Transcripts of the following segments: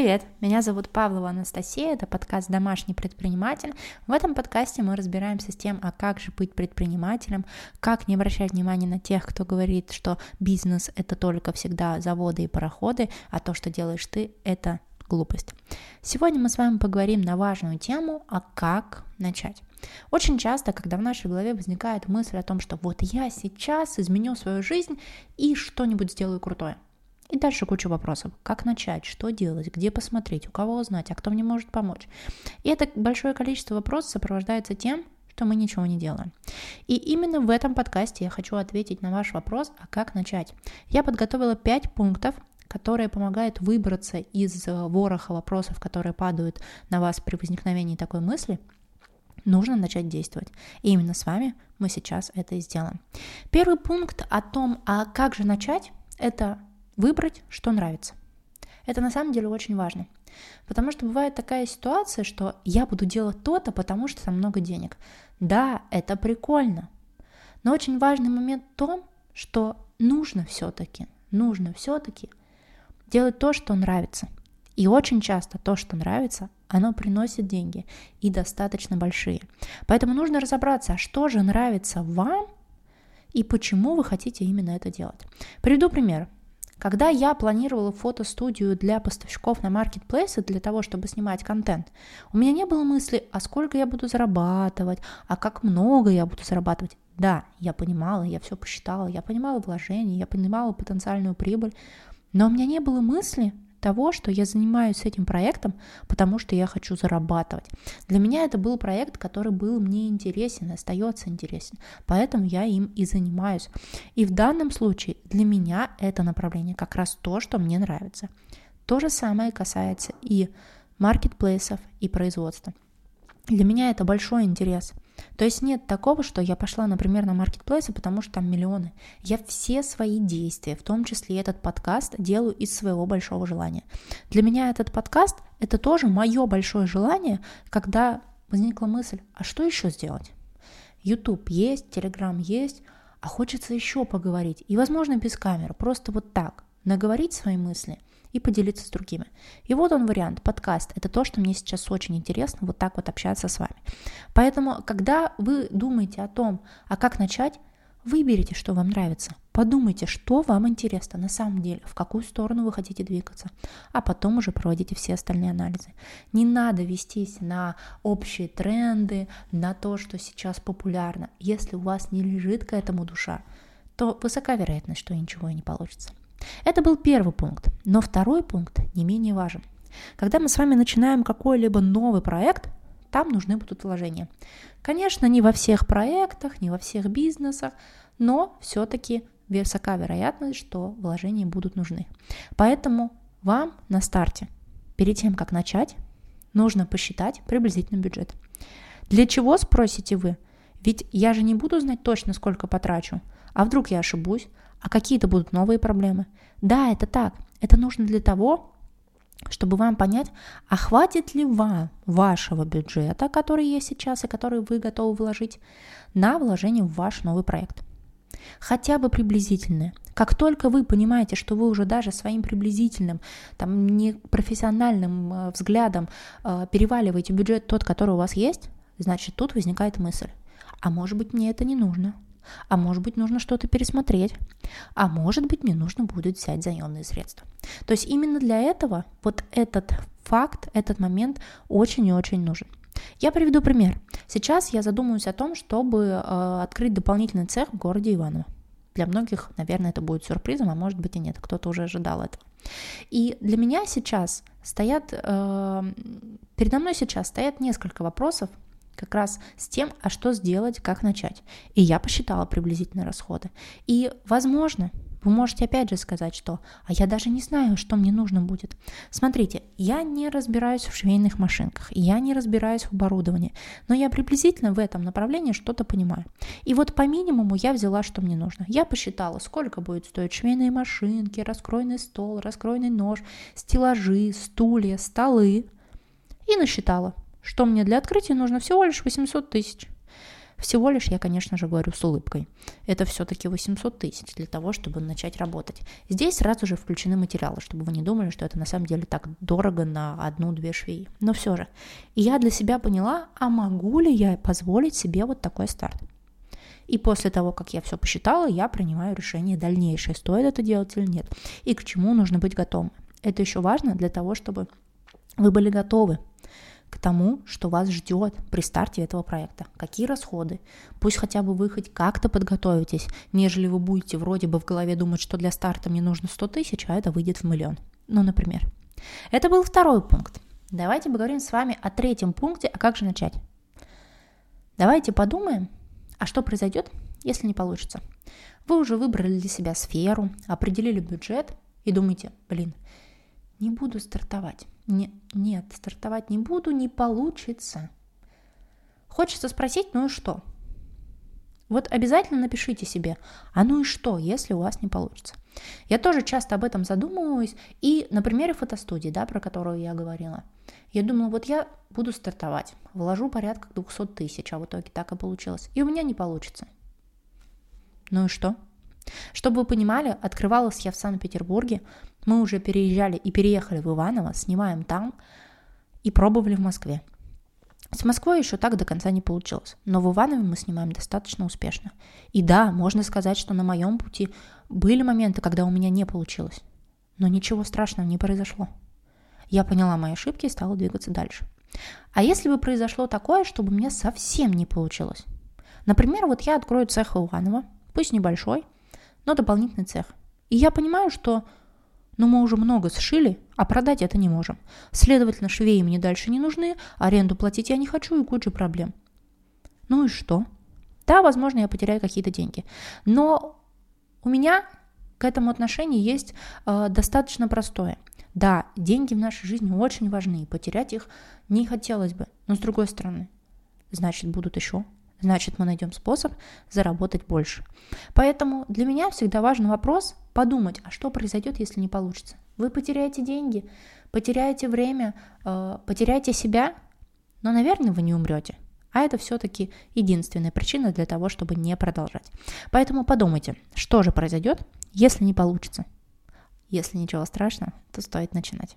привет! Меня зовут Павлова Анастасия, это подкаст «Домашний предприниматель». В этом подкасте мы разбираемся с тем, а как же быть предпринимателем, как не обращать внимания на тех, кто говорит, что бизнес — это только всегда заводы и пароходы, а то, что делаешь ты, это глупость. Сегодня мы с вами поговорим на важную тему, а как начать. Очень часто, когда в нашей голове возникает мысль о том, что вот я сейчас изменю свою жизнь и что-нибудь сделаю крутое – и дальше куча вопросов. Как начать, что делать, где посмотреть, у кого узнать, а кто мне может помочь. И это большое количество вопросов сопровождается тем, что мы ничего не делаем. И именно в этом подкасте я хочу ответить на ваш вопрос, а как начать. Я подготовила 5 пунктов, которые помогают выбраться из вороха вопросов, которые падают на вас при возникновении такой мысли, нужно начать действовать. И именно с вами мы сейчас это и сделаем. Первый пункт о том, а как же начать, это выбрать, что нравится. Это на самом деле очень важно. Потому что бывает такая ситуация, что я буду делать то-то, потому что там много денег. Да, это прикольно. Но очень важный момент в том, что нужно все-таки, нужно все-таки делать то, что нравится. И очень часто то, что нравится, оно приносит деньги и достаточно большие. Поэтому нужно разобраться, а что же нравится вам и почему вы хотите именно это делать. Приведу пример. Когда я планировала фотостудию для поставщиков на маркетплейсы для того, чтобы снимать контент, у меня не было мысли, а сколько я буду зарабатывать, а как много я буду зарабатывать. Да, я понимала, я все посчитала, я понимала вложения, я понимала потенциальную прибыль, но у меня не было мысли, того, что я занимаюсь этим проектом, потому что я хочу зарабатывать. Для меня это был проект, который был мне интересен, остается интересен, поэтому я им и занимаюсь. И в данном случае для меня это направление как раз то, что мне нравится. То же самое касается и маркетплейсов, и производства. Для меня это большой интерес – то есть нет такого, что я пошла, например, на маркетплейсы, потому что там миллионы. Я все свои действия, в том числе этот подкаст, делаю из своего большого желания. Для меня этот подкаст – это тоже мое большое желание, когда возникла мысль, а что еще сделать? YouTube есть, Telegram есть, а хочется еще поговорить. И, возможно, без камеры, просто вот так, наговорить свои мысли – и поделиться с другими. И вот он вариант, подкаст. Это то, что мне сейчас очень интересно, вот так вот общаться с вами. Поэтому, когда вы думаете о том, а как начать, выберите, что вам нравится. Подумайте, что вам интересно на самом деле, в какую сторону вы хотите двигаться, а потом уже проводите все остальные анализы. Не надо вестись на общие тренды, на то, что сейчас популярно. Если у вас не лежит к этому душа, то высока вероятность, что ничего и не получится. Это был первый пункт, но второй пункт не менее важен. Когда мы с вами начинаем какой-либо новый проект, там нужны будут вложения. Конечно, не во всех проектах, не во всех бизнесах, но все-таки высока вероятность, что вложения будут нужны. Поэтому вам на старте, перед тем, как начать, нужно посчитать приблизительный бюджет. Для чего, спросите вы? Ведь я же не буду знать точно, сколько потрачу. А вдруг я ошибусь? А какие-то будут новые проблемы. Да, это так. Это нужно для того, чтобы вам понять, а хватит ли вам вашего бюджета, который есть сейчас и который вы готовы вложить, на вложение в ваш новый проект. Хотя бы приблизительное. Как только вы понимаете, что вы уже даже своим приблизительным, там, непрофессиональным э, взглядом э, переваливаете бюджет тот, который у вас есть, значит, тут возникает мысль, а может быть мне это не нужно – а может быть, нужно что-то пересмотреть. А может быть, мне нужно будет взять заемные средства. То есть именно для этого вот этот факт, этот момент очень и очень нужен. Я приведу пример. Сейчас я задумываюсь о том, чтобы э, открыть дополнительный цех в городе Иваново. Для многих, наверное, это будет сюрпризом, а может быть и нет, кто-то уже ожидал этого. И для меня сейчас стоят, э, передо мной сейчас стоят несколько вопросов, как раз с тем, а что сделать, как начать. И я посчитала приблизительные расходы. И, возможно, вы можете опять же сказать, что «а я даже не знаю, что мне нужно будет». Смотрите, я не разбираюсь в швейных машинках, я не разбираюсь в оборудовании, но я приблизительно в этом направлении что-то понимаю. И вот по минимуму я взяла, что мне нужно. Я посчитала, сколько будет стоить швейные машинки, раскройный стол, раскройный нож, стеллажи, стулья, столы. И насчитала что мне для открытия нужно всего лишь 800 тысяч. Всего лишь я, конечно же, говорю с улыбкой. Это все-таки 800 тысяч для того, чтобы начать работать. Здесь сразу же включены материалы, чтобы вы не думали, что это на самом деле так дорого на одну-две швеи. Но все же. И я для себя поняла, а могу ли я позволить себе вот такой старт? И после того, как я все посчитала, я принимаю решение дальнейшее, стоит это делать или нет, и к чему нужно быть готовым. Это еще важно для того, чтобы вы были готовы к тому, что вас ждет при старте этого проекта. Какие расходы? Пусть хотя бы вы хоть как-то подготовитесь, нежели вы будете вроде бы в голове думать, что для старта мне нужно 100 тысяч, а это выйдет в миллион. Ну, например. Это был второй пункт. Давайте поговорим с вами о третьем пункте, а как же начать. Давайте подумаем, а что произойдет, если не получится? Вы уже выбрали для себя сферу, определили бюджет и думаете, блин, не буду стартовать. Не, нет, стартовать не буду, не получится. Хочется спросить, ну и что? Вот обязательно напишите себе, а ну и что, если у вас не получится. Я тоже часто об этом задумываюсь, и на примере фотостудии, да, про которую я говорила – я думала, вот я буду стартовать, вложу порядка 200 тысяч, а в итоге так и получилось. И у меня не получится. Ну и что? Чтобы вы понимали, открывалась я в Санкт-Петербурге, мы уже переезжали и переехали в Иваново, снимаем там и пробовали в Москве. С Москвой еще так до конца не получилось, но в Иванове мы снимаем достаточно успешно. И да, можно сказать, что на моем пути были моменты, когда у меня не получилось. Но ничего страшного не произошло. Я поняла мои ошибки и стала двигаться дальше. А если бы произошло такое, чтобы мне совсем не получилось? Например, вот я открою цех Иванова, пусть небольшой, но дополнительный цех. И я понимаю, что ну, мы уже много сшили, а продать это не можем. Следовательно, швеи мне дальше не нужны, аренду платить я не хочу и куча проблем. Ну и что? Да, возможно, я потеряю какие-то деньги. Но у меня к этому отношение есть э, достаточно простое – да, деньги в нашей жизни очень важны, потерять их не хотелось бы, но с другой стороны, значит, будут еще, значит, мы найдем способ заработать больше. Поэтому для меня всегда важен вопрос подумать, а что произойдет, если не получится? Вы потеряете деньги, потеряете время, э, потеряете себя, но, наверное, вы не умрете. А это все-таки единственная причина для того, чтобы не продолжать. Поэтому подумайте, что же произойдет, если не получится. Если ничего страшного, то стоит начинать.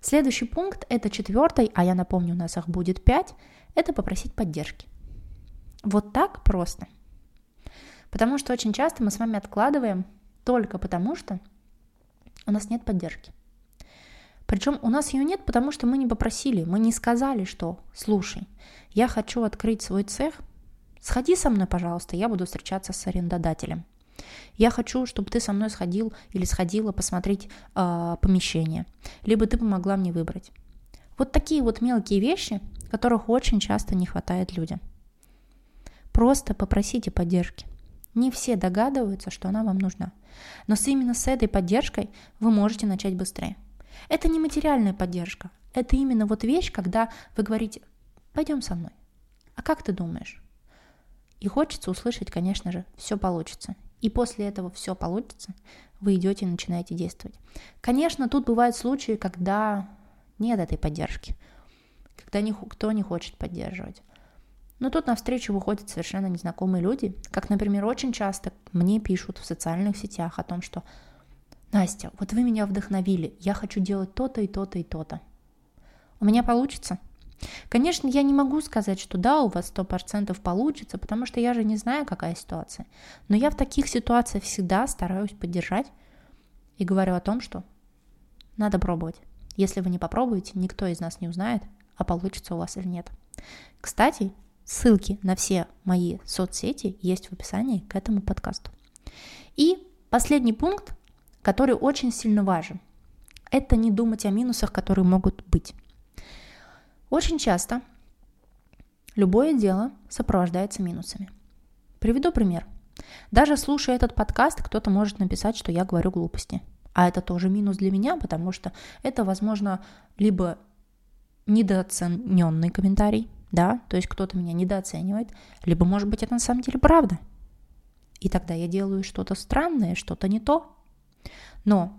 Следующий пункт, это четвертый, а я напомню, у нас их будет пять, это попросить поддержки. Вот так просто. Потому что очень часто мы с вами откладываем только потому, что у нас нет поддержки. Причем у нас ее нет, потому что мы не попросили, мы не сказали, что слушай, я хочу открыть свой цех, сходи со мной, пожалуйста, я буду встречаться с арендодателем. Я хочу, чтобы ты со мной сходил или сходила посмотреть э, помещение, либо ты помогла мне выбрать. Вот такие вот мелкие вещи, которых очень часто не хватает людям. Просто попросите поддержки. Не все догадываются, что она вам нужна. Но с именно с этой поддержкой вы можете начать быстрее. Это не материальная поддержка. Это именно вот вещь, когда вы говорите, пойдем со мной. А как ты думаешь? И хочется услышать, конечно же, все получится и после этого все получится, вы идете и начинаете действовать. Конечно, тут бывают случаи, когда нет этой поддержки, когда никто не хочет поддерживать. Но тут навстречу выходят совершенно незнакомые люди, как, например, очень часто мне пишут в социальных сетях о том, что «Настя, вот вы меня вдохновили, я хочу делать то-то и то-то и то-то. У меня получится?» Конечно, я не могу сказать, что да, у вас 100% получится, потому что я же не знаю, какая ситуация. Но я в таких ситуациях всегда стараюсь поддержать и говорю о том, что надо пробовать. Если вы не попробуете, никто из нас не узнает, а получится у вас или нет. Кстати, ссылки на все мои соцсети есть в описании к этому подкасту. И последний пункт, который очень сильно важен, это не думать о минусах, которые могут быть. Очень часто любое дело сопровождается минусами. Приведу пример. Даже слушая этот подкаст, кто-то может написать, что я говорю глупости. А это тоже минус для меня, потому что это, возможно, либо недооцененный комментарий, да, то есть кто-то меня недооценивает, либо, может быть, это на самом деле правда. И тогда я делаю что-то странное, что-то не то. Но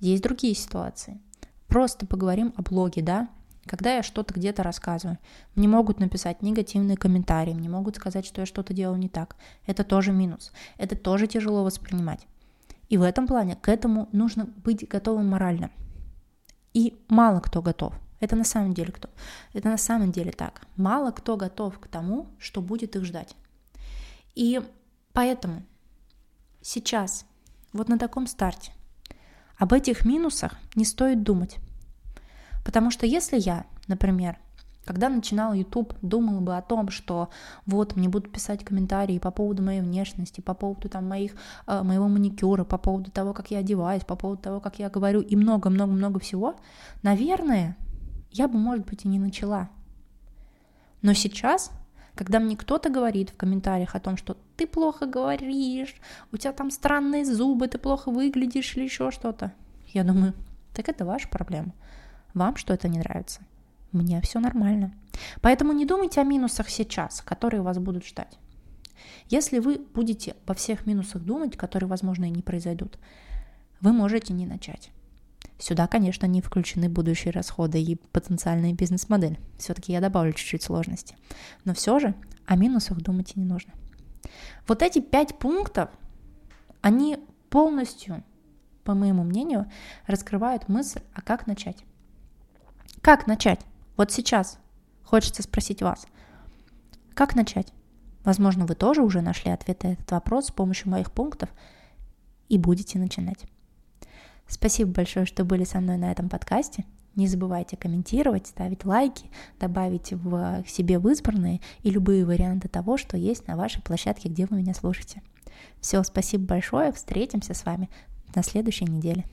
есть другие ситуации. Просто поговорим о блоге, да, когда я что-то где-то рассказываю. Мне могут написать негативные комментарии, мне могут сказать, что я что-то делаю не так. Это тоже минус. Это тоже тяжело воспринимать. И в этом плане к этому нужно быть готовым морально. И мало кто готов. Это на самом деле кто? Это на самом деле так. Мало кто готов к тому, что будет их ждать. И поэтому сейчас, вот на таком старте, об этих минусах не стоит думать. Потому что если я, например, когда начинал YouTube, думала бы о том, что вот мне будут писать комментарии по поводу моей внешности, по поводу там моих, э, моего маникюра, по поводу того, как я одеваюсь, по поводу того, как я говорю и много-много-много всего, наверное, я бы, может быть, и не начала. Но сейчас, когда мне кто-то говорит в комментариях о том, что ты плохо говоришь, у тебя там странные зубы, ты плохо выглядишь или еще что-то, я думаю, так это ваша проблема. Вам что-то не нравится. Мне все нормально. Поэтому не думайте о минусах сейчас, которые вас будут ждать. Если вы будете во всех минусах думать, которые, возможно, и не произойдут, вы можете не начать. Сюда, конечно, не включены будущие расходы и потенциальная бизнес-модель. Все-таки я добавлю чуть-чуть сложности. Но все же о минусах думать и не нужно. Вот эти пять пунктов, они полностью, по моему мнению, раскрывают мысль, а как начать. Как начать? Вот сейчас хочется спросить вас. Как начать? Возможно, вы тоже уже нашли ответ на этот вопрос с помощью моих пунктов и будете начинать. Спасибо большое, что были со мной на этом подкасте. Не забывайте комментировать, ставить лайки, добавить в себе в избранные и любые варианты того, что есть на вашей площадке, где вы меня слушаете. Все, спасибо большое, встретимся с вами на следующей неделе.